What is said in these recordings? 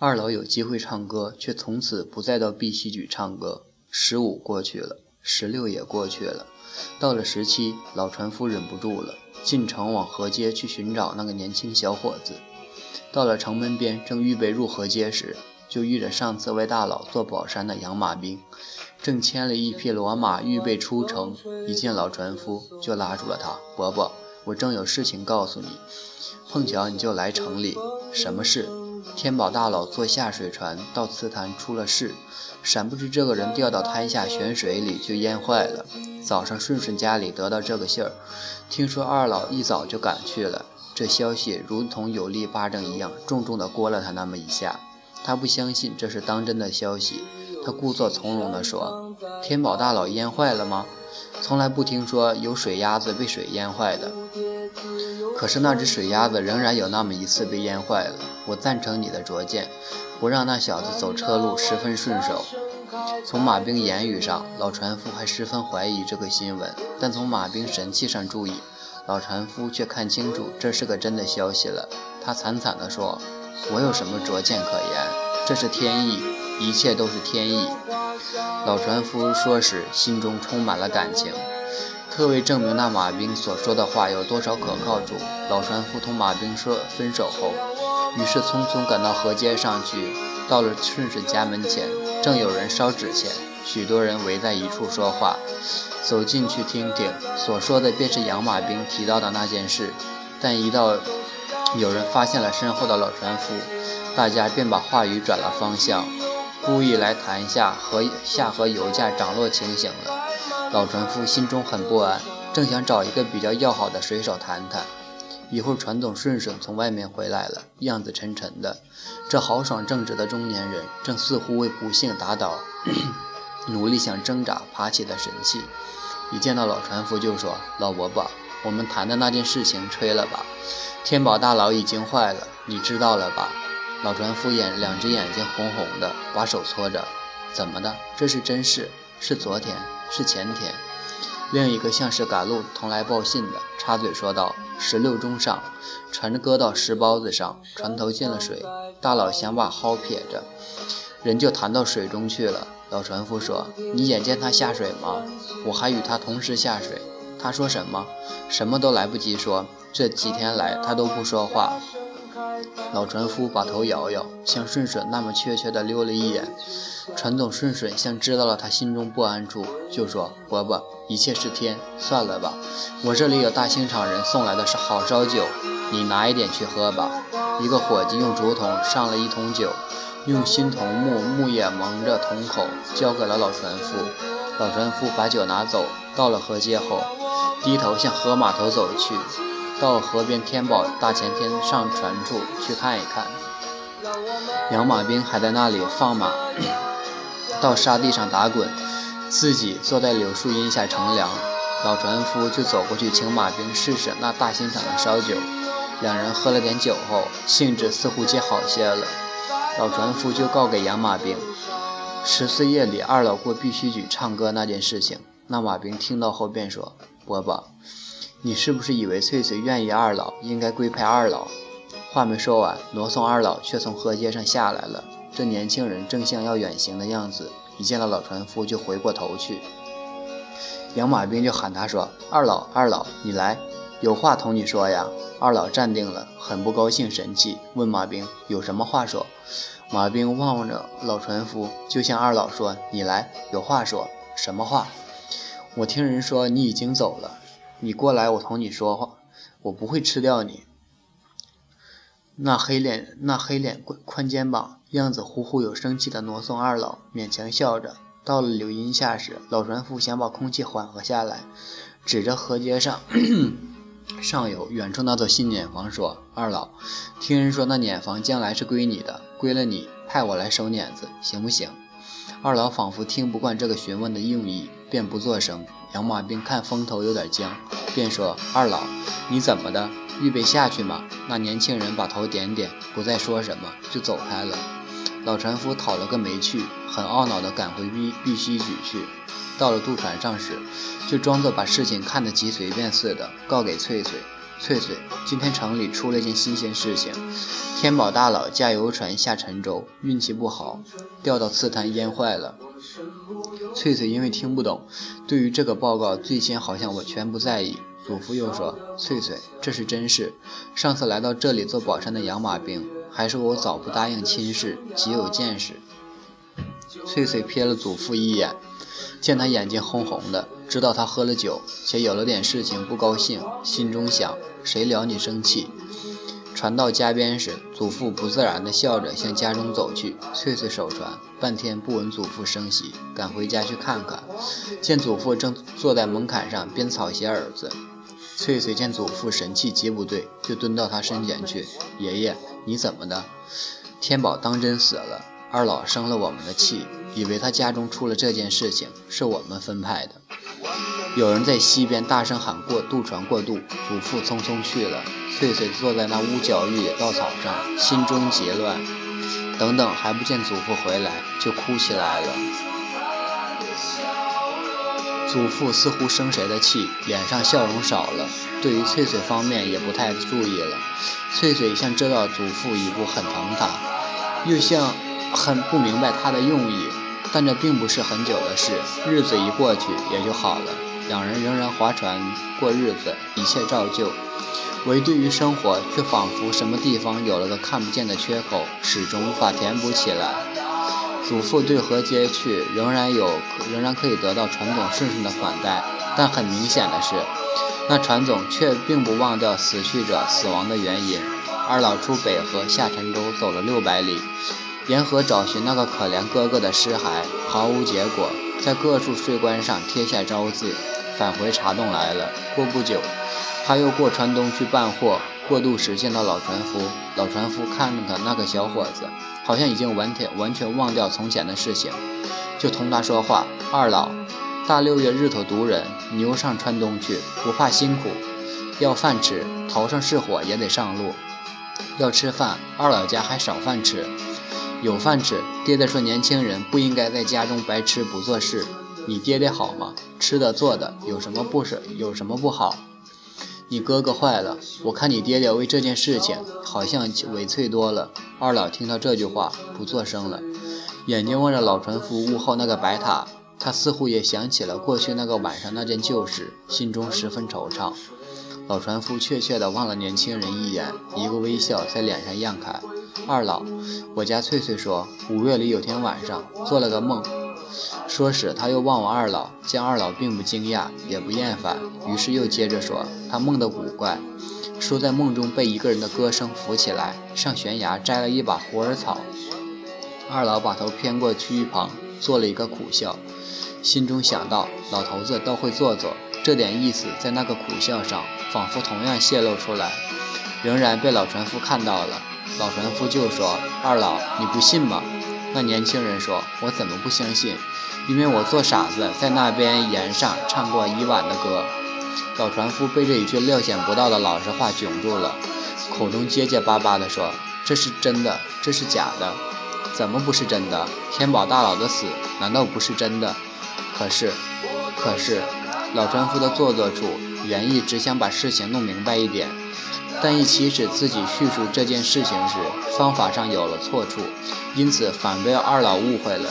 二老有机会唱歌，却从此不再到碧溪举唱歌。十五过去了，十六也过去了，到了十七，老船夫忍不住了，进城往河街去寻找那个年轻小伙子。到了城门边，正预备入河街时，就遇着上次为大佬做宝山的养马兵，正牵了一匹骡马预备出城。一见老船夫，就拉住了他：“伯伯，我正有事情告诉你，碰巧你就来城里，什么事？”天宝大佬坐下水船到瓷坛出了事，闪不知这个人掉到滩下悬水里就淹坏了。早上顺顺家里得到这个信儿，听说二老一早就赶去了。这消息如同有力巴掌一样，重重地掴了他那么一下。他不相信这是当真的消息，他故作从容地说：“天宝大佬淹坏了吗？从来不听说有水鸭子被水淹坏的。”可是那只水鸭子仍然有那么一次被淹坏了。我赞成你的拙见，不让那小子走车路十分顺手。从马兵言语上，老船夫还十分怀疑这个新闻，但从马兵神气上注意，老船夫却看清楚这是个真的消息了。他惨惨地说：“我有什么拙见可言？这是天意，一切都是天意。”老船夫说时，心中充满了感情。特为证明那马兵所说的话有多少可靠处，老船夫同马兵说分手后，于是匆匆赶到河街上去。到了顺顺家门前，正有人烧纸钱，许多人围在一处说话。走进去听听，所说的便是养马兵提到的那件事。但一到有人发现了身后的老船夫，大家便把话语转了方向，故意来谈一下河下河油价涨落情形了。老船夫心中很不安，正想找一个比较要好的水手谈谈。一会儿，船总顺顺从外面回来了，样子沉沉的。这豪爽正直的中年人，正似乎为不幸打倒，努力想挣扎爬起的神气。一见到老船夫，就说：“老伯伯，我们谈的那件事情吹了吧？天宝大佬已经坏了，你知道了吧？”老船夫眼两只眼睛红红的，把手搓着：“怎么的？这是真事？是昨天？”是前天，另一个像是赶路同来报信的，插嘴说道：“十六中上，船搁到石包子上，船头进了水，大佬想把蒿撇着，人就弹到水中去了。”老船夫说：“你眼见他下水吗？我还与他同时下水。他说什么？什么都来不及说。这几天来，他都不说话。”老船夫把头摇摇，向顺顺那么怯怯地溜了一眼。船总顺顺像知道了他心中不安处，就说：“伯伯，一切是天，算了吧。我这里有大兴场人送来的是好烧酒，你拿一点去喝吧。”一个伙计用竹筒上了一桶酒，用新桐木木叶蒙着桶口，交给了老船夫。老船夫把酒拿走，到了河街后，低头向河码头走去。到河边天宝大前天上船处去看一看，养马兵还在那里放马，到沙地上打滚，自己坐在柳树荫下乘凉。老船夫就走过去请马兵试试那大兴场的烧酒。两人喝了点酒后，兴致似乎皆好些了。老船夫就告给养马兵，十四夜里二老过必须举唱歌那件事情。那马兵听到后便说：“伯伯。”你是不是以为翠翠愿意二老，应该归派二老？话没说完，挪送二老却从河街上下来了。这年轻人正像要远行的样子，一见到老船夫就回过头去。养马兵就喊他说：“二老，二老，你来，有话同你说呀。”二老站定了，很不高兴，神气，问马兵有什么话说。马兵望望着老船夫，就向二老说：“你来，有话说，什么话？我听人说你已经走了。”你过来，我同你说话，我不会吃掉你。那黑脸，那黑脸宽宽肩膀，样子呼呼有生气的挪送二老，勉强笑着。到了柳荫下时，老船夫想把空气缓和下来，指着河街上 上游远处那座新碾房说：“二老，听人说那碾房将来是归你的，归了你，派我来收碾子，行不行？”二老仿佛听不惯这个询问的用意，便不作声。养马兵看风头有点僵，便说：“二老，你怎么的？预备下去吗？”那年轻人把头点点，不再说什么，就走开了。老船夫讨了个没趣，很懊恼地赶回碧碧溪举去。到了渡船上时，就装作把事情看得极随便似的，告给翠翠。翠翠，今天城里出了件新鲜事情，天宝大佬驾游船下沉舟，运气不好，掉到刺滩淹坏了。翠翠因为听不懂，对于这个报告最先好像我全不在意。祖父又说：“翠翠，这是真事。上次来到这里做宝山的养马兵，还是我早不答应亲事，极有见识。”翠翠瞥了祖父一眼，见他眼睛红红的，知道他喝了酒，且有了点事情不高兴，心中想：谁撩你生气？船到家边时，祖父不自然地笑着向家中走去。翠翠守船，半天不闻祖父声息，赶回家去看看，见祖父正坐在门槛上编草鞋儿子。翠翠见祖父神气极不对，就蹲到他身前去：“爷爷，你怎么的？天宝当真死了？二老生了我们的气，以为他家中出了这件事情，是我们分派的。”有人在西边大声喊过渡船过渡，祖父匆匆去了。翠翠坐在那屋角野稻草上，心中结乱。等等，还不见祖父回来，就哭起来了。祖父似乎生谁的气，脸上笑容少了，对于翠翠方面也不太注意了。翠翠像知道祖父已不很疼她，又像很不明白他的用意，但这并不是很久的事，日子一过去也就好了。两人仍然划船过日子，一切照旧，唯对于生活，却仿佛什么地方有了个看不见的缺口，始终无法填补起来。祖父对河街去，仍然有，仍然可以得到船总顺顺的款待，但很明显的是，那船总却并不忘掉死去者死亡的原因。二老出北河下沉舟走了六百里，沿河找寻那个可怜哥哥的尸骸，毫无结果，在各处税关上贴下招字。返回茶洞来了。过不久，他又过川东去办货。过渡时见到老船夫，老船夫看着那个小伙子，好像已经完全完全忘掉从前的事情，就同他说话：“二老，大六月日头毒人，牛上川东去，不怕辛苦，要饭吃，头上是火也得上路。要吃饭，二老家还少饭吃，有饭吃。爹爹说年轻人不应该在家中白吃不做事。”你爹爹好吗？吃的做的有什么不是？有什么不好？你哥哥坏了，我看你爹爹为这件事情好像委屈多了。二老听到这句话，不作声了，眼睛望着老船夫屋后那个白塔，他似乎也想起了过去那个晚上那件旧事，心中十分惆怅。老船夫怯怯地望了年轻人一眼，一个微笑在脸上漾开。二老，我家翠翠说，五月里有天晚上做了个梦。说时，他又望望二老，见二老并不惊讶，也不厌烦，于是又接着说：“他梦的古怪，说在梦中被一个人的歌声扶起来，上悬崖摘了一把虎耳草。”二老把头偏过去一旁，做了一个苦笑，心中想到：老头子倒会做作，这点意思在那个苦笑上，仿佛同样泄露出来，仍然被老船夫看到了。老船夫就说：“二老，你不信吗？”那年轻人说：“我怎么不相信？因为我做傻子，在那边岩上唱过一晚的歌。”老船夫被这一句料想不到的老实话窘住了，口中结结巴巴地说：“这是真的，这是假的？怎么不是真的？天宝大佬的死难道不是真的？可是，可是，老船夫的做作处，原意只想把事情弄明白一点。”但一起使自己叙述这件事情时，方法上有了错处，因此反被二老误会了。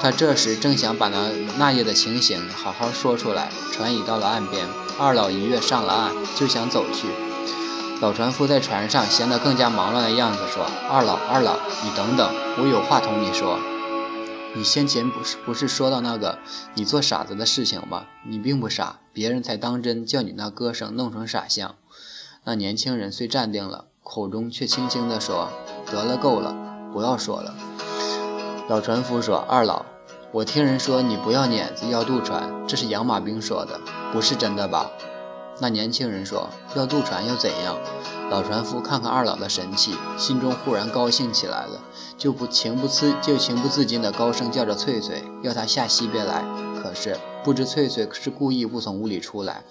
他这时正想把那那夜的情形好好说出来，船已到了岸边，二老一跃上了岸，就想走去。老船夫在船上显得更加忙乱的样子，说：“二老，二老，你等等，我有话同你说。你先前不是不是说到那个你做傻子的事情吗？你并不傻，别人才当真叫你那歌声弄成傻相。”那年轻人虽站定了，口中却轻轻地说：“得了，够了，不要说了。”老船夫说：“二老，我听人说你不要碾子，要渡船，这是养马兵说的，不是真的吧？”那年轻人说：“要渡船又怎样？”老船夫看看二老的神气，心中忽然高兴起来了，就不情不自就情不自禁地高声叫着翠翠，要她下西边来。是不知翠翠是故意不从屋里出来，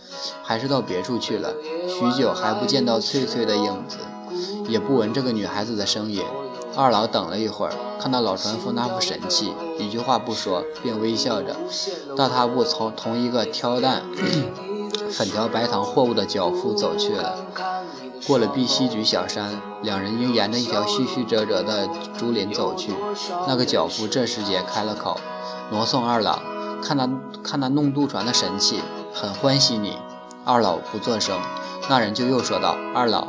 还是到别处去了。许久还不见到翠翠的影子，也不闻这个女孩子的声音。二老等了一会儿，看到老船夫那副神气，一句话不说，便微笑着到他部从同一个挑担粉条白糖货物的脚夫走去了。过了碧溪局小山，两人应沿着一条曲曲折折的竹林走去。那个脚夫这时也开了口：“挪送二老，看那看那弄渡船的神气，很欢喜你。”二老不作声。那人就又说道：“二老，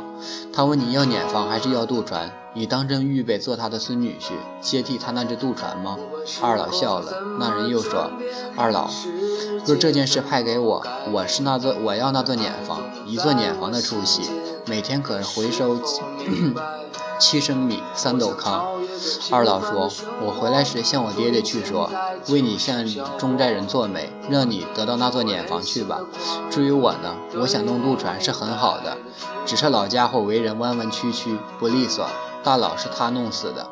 他问你要碾房还是要渡船？你当真预备做他的孙女婿，接替他那只渡船吗？”二老笑了。那人又说：“二老，若这件事派给我，我是那座我要那座碾房，一座碾房的出息，每天可回收 七升米，三斗糠。”二老说：“我回来时向我爹爹去说，为你向中寨人做媒，让你得到那座碾房去吧。至于我呢，我想弄渡船是很好的，只是老家伙为人弯弯曲曲，不利索。大佬是他弄死的。”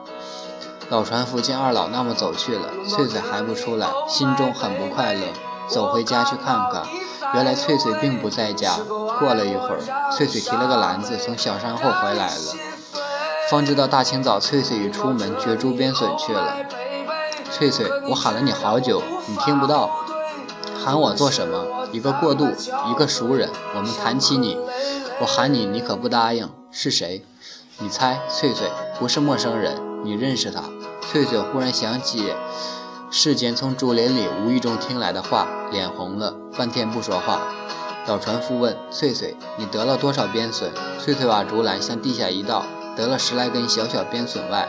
老船夫见二老那么走去了，翠翠还不出来，心中很不快乐，走回家去看看，原来翠翠并不在家。过了一会儿，翠翠提了个篮子从小山后回来了。方知道大清早，翠翠已出门掘竹鞭笋去了。翠翠，我喊了你好久，你听不到，喊我做什么？一个过渡，一个熟人，我们谈起你，我喊你，你可不答应。是谁？你猜？翠翠，不是陌生人，你认识他？翠翠忽然想起世间从竹林里无意中听来的话，脸红了，半天不说话。老船夫问翠翠：“你得了多少鞭笋？”翠翠把竹篮向地下一倒。得了十来根小小鞭笋外，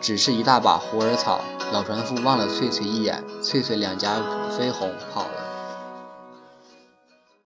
只是一大把虎耳草。老船夫望了翠翠一眼，翠翠两颊绯红，跑了。